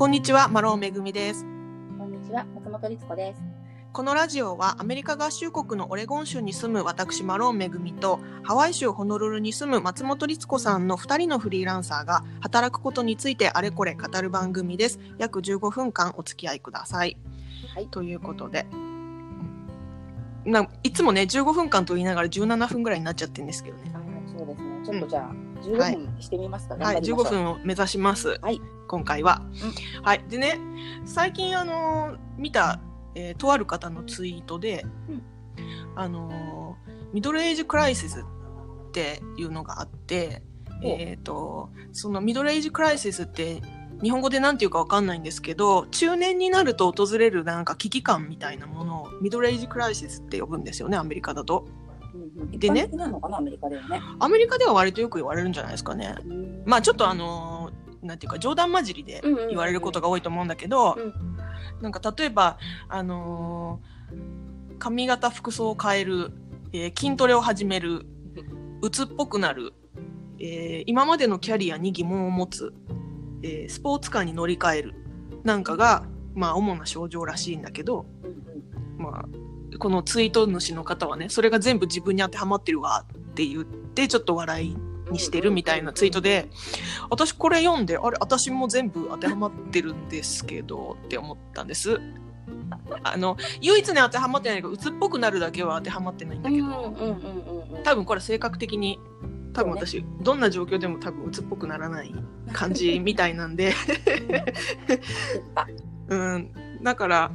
こんにちは、マロンめぐみです。こんにちは、松本律子です。このラジオはアメリカ合衆国のオレゴン州に住む私マロンめぐみとハワイ州ホノルルに住む松本律子さんの2人のフリーランサーが働くことについてあれこれ語る番組です。約15分間お付き合いください。はいということで。ないつもね15分間と言いながら17分ぐらいになっちゃってるんですけどね。あそうですね。ちょっとじゃあ、はい15分にしてみますかね。はい、頑張りましょう15分を目指します。はい今回は。はい、でね、最近あのー見た、えーとある方のツイートで、うんあのーミドルエイジクライシスっていうのがあって、おえっ、とそのミドルエイジクライシスって日本語でなんていうかわかんないんですけど、中年になると訪れるなんか危機感みたいなものをミドルエイジクライシスって呼ぶんですよね、アメリカだと。うんうん、でねアメリカではね。アメリカでは割とよく言われるんじゃないですかね。うんまあちょっとあのーなんていうか冗談交じりで言われることが多いと思うんだけど、うん。なんか例えばあのー髪型服装を変える、えー筋トレを始める鬱っぽくなる、えー今までのキャリアに疑問を持つ、えースポーツカーに乗り換えるなんかがまあ主な症状らしいんだけど、うんまあ、このツイート主の方はねそれが全部自分に当てはまってるわって言ってちょっと笑いうんにしてるみたいなツイートで、私これ読んで、あれ、私も全部当てはまってるんですけどって思ったんです。あの、唯一に当てはまってないけど、鬱っぽくなるだけは当てはまってないんだけど。多分これ性格的に、多分私、どんな状況でも多分鬱っぽくならない感じみたいなんで、あうん、だから、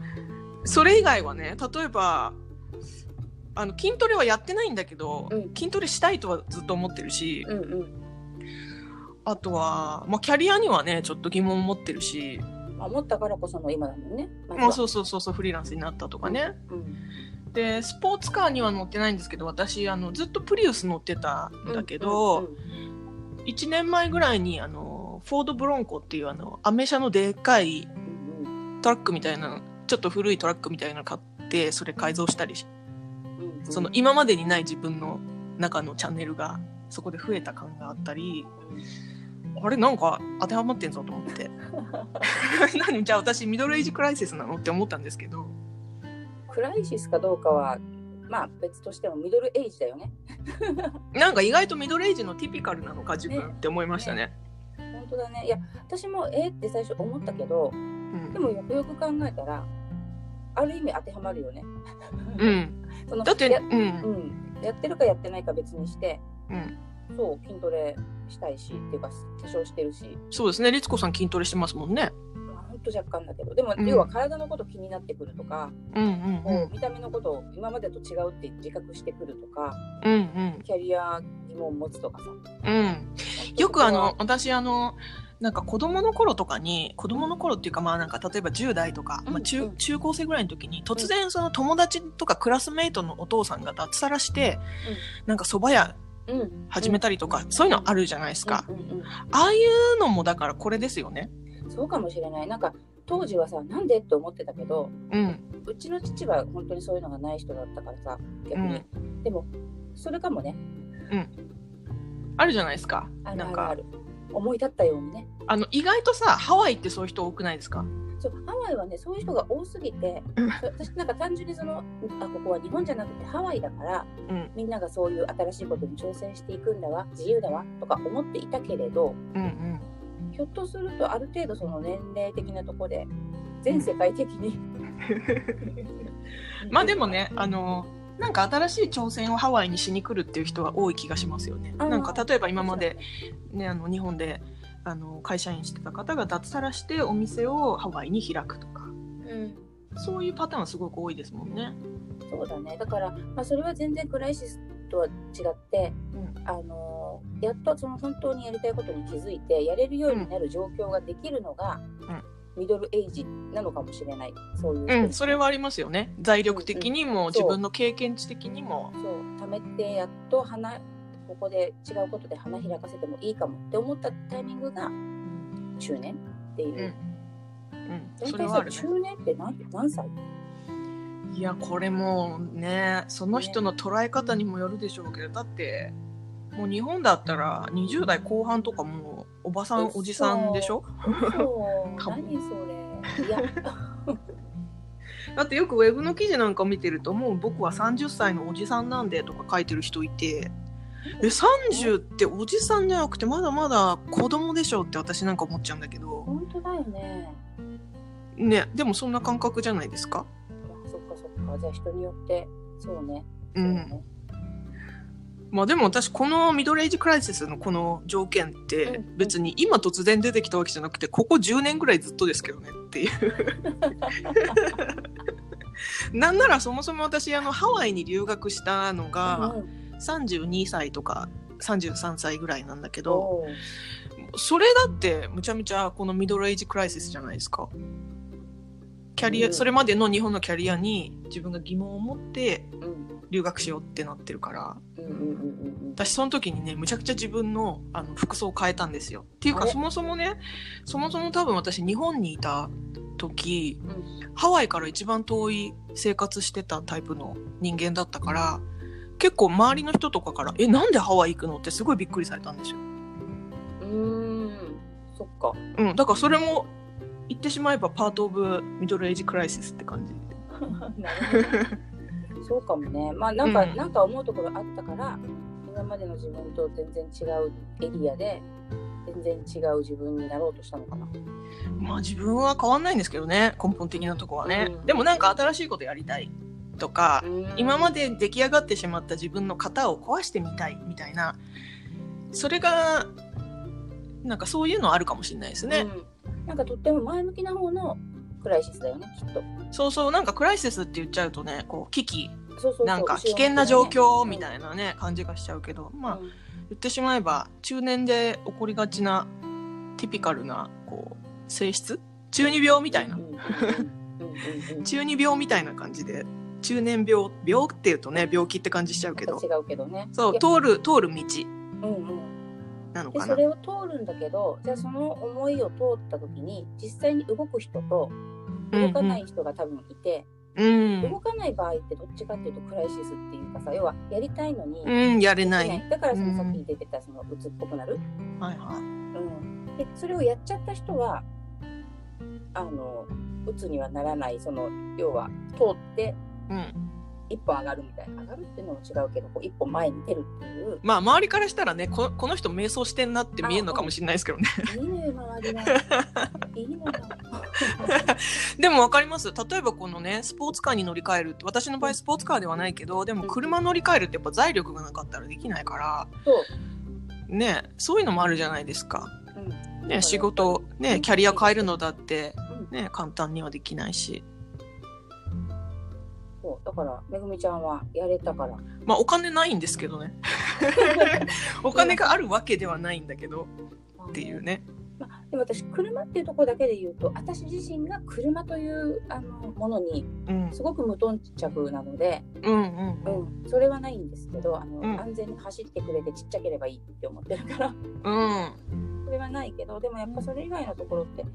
それ以外はね、例えば、あの筋トレはやってないんだけど、うん筋トレしたいとはずっと思ってるし、うんうん。あとは、まあ、キャリアにはね、ちょっと疑問持ってるし、まあ、思ったからこその今だもんね。まあ、そうそうそうそう、フリーランスになったとかね。うんで、スポーツカーには乗ってないんですけど、私、あの、ずっとプリウス乗ってたんだけど、うん1年前ぐらいに、あの、フォードブロンコっていう、あの、アメ車のでっかいうんトラックみたいな、ちょっと古いトラックみたいなの買って、それ改造したりし、うんうんその、今までにない自分の中のチャンネルが、そこで増えた感があったり、あれなんか当てはまってんぞと思って。何？じゃあ私ミドルエイジクライシスなのって思ったんですけど。クライシスかどうかは、まあ別としてもミドルエイジだよね。なんか意外とミドルエイジのティピカルなのか自分って思いましたね。本当だね。いや、私もえーって最初思ったけど、うんでもよくよく考えたら、ある意味当てはまるよね。うん。そのだって、やうん。うん、やってるかやってないか別にして、うん。そう、筋トレしたいし、っていうか、化粧してるし、そうですね。律子さん筋トレしてますもんね。と若干だけど、でも、うん要は体のこと気になってくるとか、うんうんもう見た目のことを今までと違うって自覚してくるとか、うん。うんキャリア疑問を持つとかさ。うん。うん。よくあの、私あの、なんか子供の頃とかに、子供の頃っていうかまあなんか例えば10代とか、まあうん中うん中高生ぐらいの時に突然その友達とかクラスメイトのお父さんが脱サラして、なんか蕎麦屋うん、うん、始めたりとか、そういうのあるじゃないですか。うんうんうんああいうのもだからこれですよね。そうかもしれない。なんか、当時はさ、なんでって思ってたけど、うん。うちの父は本当にそういうのがない人だったからさ、逆に。でも、それかもね、あるじゃないですか。あるなんかあるある。思い立ったようにね。あの意外とさハワイってそういう人多くないですか？そうハワイはねそういう人が多すぎてうん。私なんか単純にそのあここは日本じゃなくてハワイだからうん。みんながそういう新しいことに挑戦していくんだわ自由だわとか思っていたけれどうんうん。ひょっとするとある程度その年齢的なところで全世界的に。まあでもねあのなんか新しい挑戦をハワイにしに来るっていう人は多い気がしますよね。なんか例えば今まで、ね、あの日本であの会社員してた方が脱サラしてお店をハワイに開くとか。うん。そういうパターンはすごく多いですもんね。そうだね。だから、まあ、それは全然クライシスとは違って、うん。あのやっとその本当にやりたいことに気づいてやれるようになる状況ができるのが、うんミドルエイジなのかもしれない。そういう。人うん、それはありますよね。財力的にも、ん自分の経験値的にも。そう。貯めてやっと花ここで違うことで花開かせてもいいかもって思ったタイミングが中年っていう、うん。うん、それはあるね。中年って何何歳？いやこれもねその人の捉え方にもよるでしょうけどだってもう日本だったら20代後半とかもうおばさん嘘おじさんでしょ？何それ。いや。だってよくウェブの記事なんか見てるともう僕は30歳のおじさんなんでとか書いてる人いてえ30っておじさんじゃなくてまだまだ子供でしょって私なんか思っちゃうんだけど。本当だよね。ねでもそんな感覚じゃないですか？あそっかそっか。じゃあ人によってそうね。うん。ねまあでも私このミドルエイジクライシスのこの条件ってうん別に今突然出てきたわけじゃなくてここ10年ぐらいずっとですけどね。っていうなんならそもそも私あのハワイに留学したのがうん32歳とか33歳ぐらいなんだけどそれだってむちゃむちゃこのミドルエイジクライシスじゃないですかキャリア、うん。それまでの日本のキャリアに自分が疑問を持ってうん。留学しようってなってるから。うんうんうんうん私その時にねむちゃくちゃ自分のあの服装を変えたんですよ。っていうかそもそもねそもそも多分私日本にいた時うん。ハワイから一番遠い生活してたタイプの人間だったから結構周りの人とかから「えなんでハワイ行くの?」ってすごいびっくりされたんですよ。うーん。そっか。うん、だからそれも言ってしまえばパート・オブ・ミドル・エイジ・クライシスって感じ。なるほどそうかもね。まあなんか、うん。なんか思うところあったから今までの自分と全然違うエリアで全然違う自分になろうとしたのかな。まあ自分は変わんないんですけどね根本的なとこはね、うん。でもなんか新しいことやりたいとか、今までで出来上がってしまった自分の型を壊してみたいみたいな。それがなんかそういうのあるかもしれないですね、うん、なんかとっても前向きな方のクライシスだよねきっと。そうそうなんかクライシスって言っちゃうとねこう危機なんか危険な状況みたいいなね、感じがしちゃうけどまあ、うん言ってしまえば中年で起こりがちなティピカルなこう性質？中二病みたいな、うんうんうんうんうんうん。中二病みたいな感じで中年病病っていうとね病気って感じしちゃうけど。違うけどね。そう通る通る道。うんうんなのかな。でそれを通るんだけどじゃあその思いを通った時に実際に動く人と動かない人が多分いて、うん。動かない場合ってどっちかっていうとクライシスっていうかさ要はやりたいのにうんやれなない。いだからそのうん。さっき出てたその鬱っぽくなる、はいはうん、でそれをやっちゃった人はあの鬱にはならないその要は通っていうん一歩上がるみたいな。上がるっていうのも違うけどこう一歩前に出るっていう。まあ周りからしたらねここの人瞑想してんなって見えるのかもしれないですけどね。いいね周りはいい。のよでも分かります。例えばこのねスポーツカーに乗り換えるって私の場合スポーツカーではないけどでも車乗り換えるってやっぱ財力がなかったらできないから。そう、ねそういうのもあるじゃないですか、うん、ね、仕事ねキャリア変えるのだってうん。ね簡単にはできないしそうだからめぐみちゃんはやれたから。まあお金ないんですけどね。お金があるわけではないんだけどっていうね。まあ、でも私車っていうところだけで言うと私自身が車というあのものにうん。すごく無頓着なので、うんうんううん。ん、それはないんですけどあの、うん。安全に走ってくれてちっちゃければいいって思ってるから。うん。それはないけどでもやっぱそれ以外のところって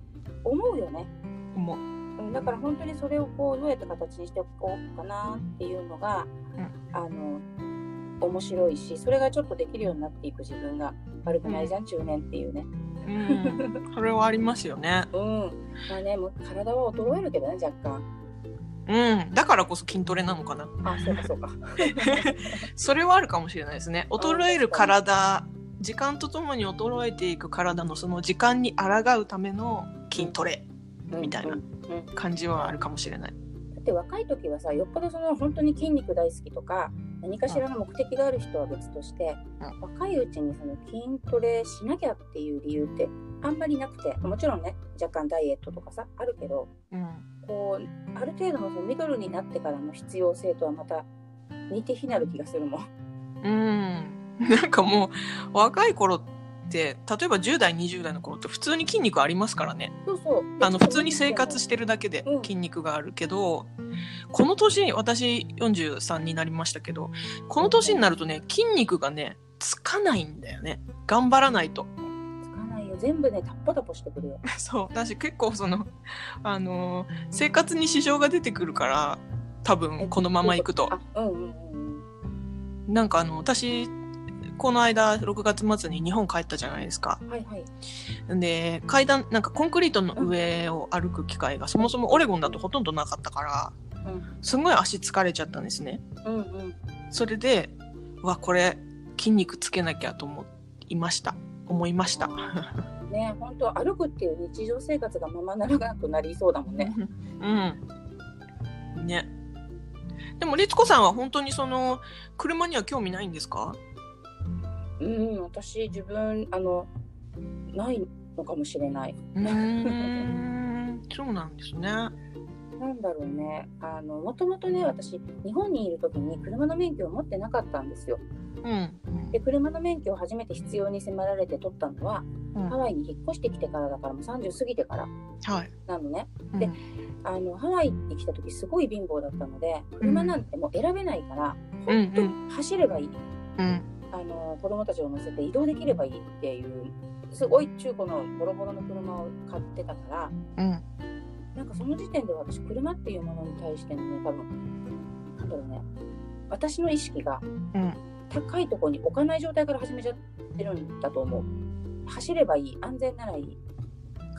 思うよね、思う。うん、だから本当にそれをこうどうやって形にしておこうかなっていうのが、あの面白いしそれがちょっとできるようになっていく自分が悪くないじゃん、中年っていうね。うん。それはありますよね。うん。まあねもう体は衰えるけどね若干。うん。だからこそ筋トレなのかな。あそうかそうか。それはあるかもしれないですね。衰える体時間とともに衰えていく体のその時間に抗うための筋トレみたいな感じはあるかもしれない。だって若い時はさよっぽどその本当に筋肉大好きとか何かしらの目的がある人は別として、う若いうちにその筋トレしなきゃっていう理由ってあんまりなくてもちろんね若干ダイエットとかさあるけどうん。こうある程度のそのミドルになってからの必要性とはまた似て非なる気がするもん。うん。なんかもう若い頃って例えば10代20代の頃って普通に筋肉ありますからね。そうそう。あの普通に生活してるだけでうん。筋肉があるけど、この年私43になりましたけどこの年になるとね筋肉がねつかないんだよね。頑張らないと。全部ねタッポタポしてくるよ。そう。私結構そのあのー生活に支障が出てくるから多分このままいくと。あうんうんうん。なんかあの私この間6月末に日本帰ったじゃないですか。はいはい。で階段なんかコンクリートの上を歩く機会がそもそもオレゴンだとほとんどなかったからうんすごい足疲れちゃったんですね。うんうん。それでうわこれ筋肉つけなきゃと思いました思いました。ね本当歩くっていう日常生活がままならなくなりそうだもんね。うん。ね。でも律子さんは本当にその車には興味ないんですか？うん、私自分あのないのかもしれない。うーん。そうなんですね。なんだろうね。あのもともとね私日本にいる時に車の免許を持ってなかったんですよ。うん。で車の免許を初めて必要に迫られて取ったのは、うんハワイに引っ越してきてからだからもう30過ぎてからはい。なのね。うんであのハワイに来た時すごい貧乏だったので車なんてもう選べないから、うん本当に走ればいい。うん。あの子供たちを乗せて移動できればいいっていうすごい中古のボロボロの車を買ってたからうん。なんかその時点で私車っていうものに対してのね多分なんだろうね私の意識がうん。高いところに置かない状態から始めちゃってるんだと思う走ればいい安全ならいい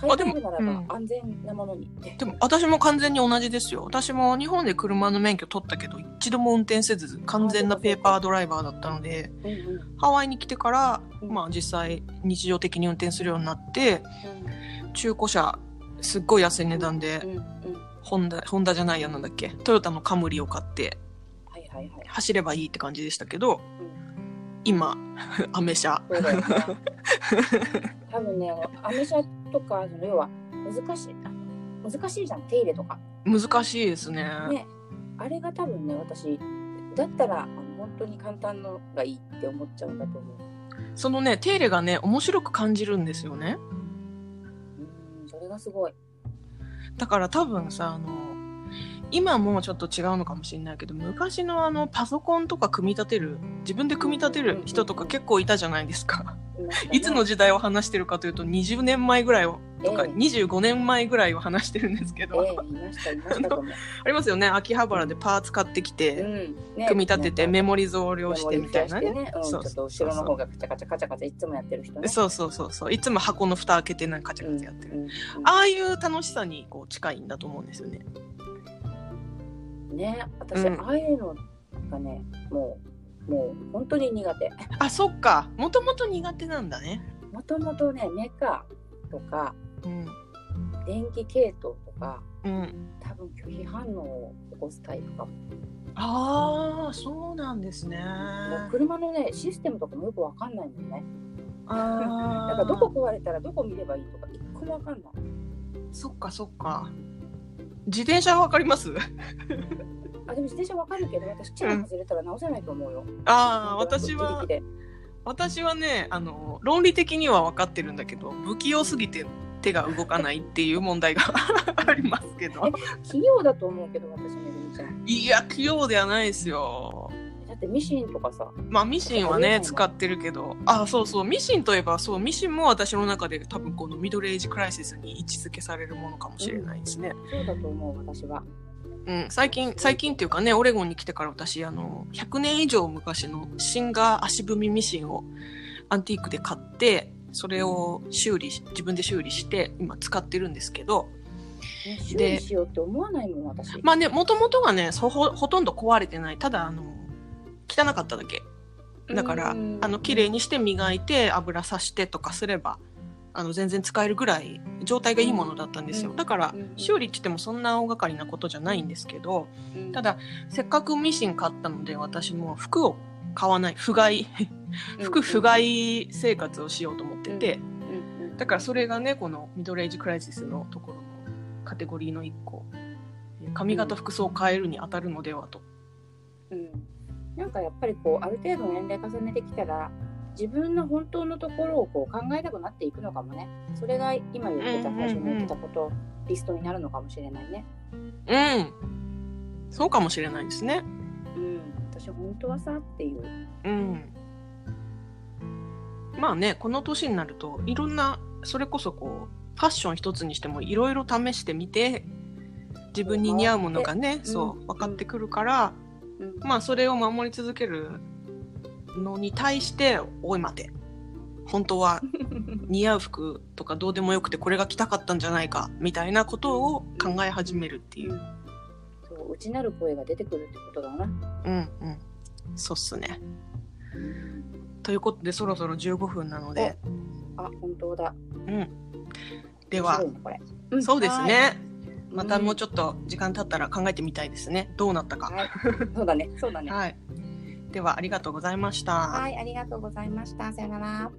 買いあでも替えるならうんば安全なものに。って、でも私も完全に同じですよ。私も日本で車の免許取ったけど一度も運転せず完全なペーパードライバーだったのでうんうん。ハワイに来てから、うん。まあ実際日常的に運転するようになって中古車すっごい安い値段でうんうんうん。ホンダホンダじゃないやなんだっけトヨタのカムリを買ってはいはいはい、走ればいいって感じでしたけどうん。今 アメ車。多分ね、アメ車とか、その要は難しい、難しいじゃん、手入れとか。難しいですねね、あれが多分ね、私、だったら本当に簡単のがいいって思っちゃうんだと思う。そのね手入れがね面白く感じるんですよねうん、それがすごい。だから多分さあの今もうちょっと違うのかもしれないけど昔のあのパソコンとか組み立てる自分で組み立てる人とか結構いたじゃないですか。いつの時代を話してるかというと20年前ぐらいをとかええ。25年前ぐらいを話してるんですけど、ええいました、いましたと思う。ありますよね。秋葉原でパーツ買ってきて、うん。ね組み立ててメモモリ増量してみたいなね。ね、うん、そうっと後ろの方がカチャカチャカチャカチャいつもやってる人ね。そうそうそうそういつも箱の蓋開けてなんかカチャカチャやってる、うんうんああいう楽しさにこう近いんだと思うんですよねね、私、うんああいうのがね、もう、もう本当に苦手。あそっかもともと苦手なんだねもともとね、メカとか、うん電気系統とか、うん多分拒否反応を起こすタイプかも。ああそうなんですね車のね、システムとかもよくわかんないもんね。あなん かどこ壊れたらどこ見ればいいとか、一個もわかんない。そっかそっか自転車わかります？あ、でも自転車わかるけど、私、チェーン外れたら直せないと思うよ。ああ私は私はねあの論理的には分かってるんだけど不器用すぎて手が動かないっていう問題が ありますけど。器用だと思うけど、私めぐみちゃん。いや器用ではないですよ。だってミシンとかさ、まあミシンはね使ってるけど。あそうそうミシンといえばそうミシンも私の中で多分このミドルエイジクライシスに位置づけされるものかもしれないですね、そうだと思う、私は。うん、最近最近っていうかねオレゴンに来てから私あの100年以上昔のシンガー足踏みミシンをアンティークで買ってそれを修理し自分で修理して今使ってるんですけど。ね修理しようって思わないもん、私。まあねもともとがねそほほとんど壊れてない。ただあの汚かっただけ。だからうん。あの綺麗にして磨いて油さしてとかすればあの全然使えるぐらい状態がいいものだったんですよ。うん。だからうん。修理って言ってもそんな大掛かりなことじゃないんですけどうん。ただせっかくミシン買ったので私も服を買わない不甲斐服不甲斐生活をしようと思ってて。だからそれがねこのミドルエイジクライシスのところのカテゴリーの一個。髪型服装を変えるに当たるのではと。うん。なんかやっぱりこうある程度年齢重ねてきたら自分の本当のところをこう考えたくなっていくのかもね。それが今言ってたうんうんうん最初に言ってたこと、リストになるのかもしれないね。うん。そうかもしれないですね。うん。私本当はさっていう。うん。まあね、この年になると、いろんな、それこそこう、ファッション一つにしてもいろいろ試してみて、自分に似合うものがね、んそう、分かってくるから、うん。まあそれを守り続けるのに対して「おい待て本当は 似合う服とかどうでもよくてこれが着たかったんじゃないか」みたいなことを考え始めるっていう。そう内なる声が出てくるってことだな。うんうんそうっすね。ということでそろそろ15分なので、あ本当だ。うん、ではそうですはいね。またもうちょっと時間経ったら考えてみたいですね。どうなったか。はい、そうだね、そうだね。はい。ではありがとうございました。はい、ありがとうございました。さよなら。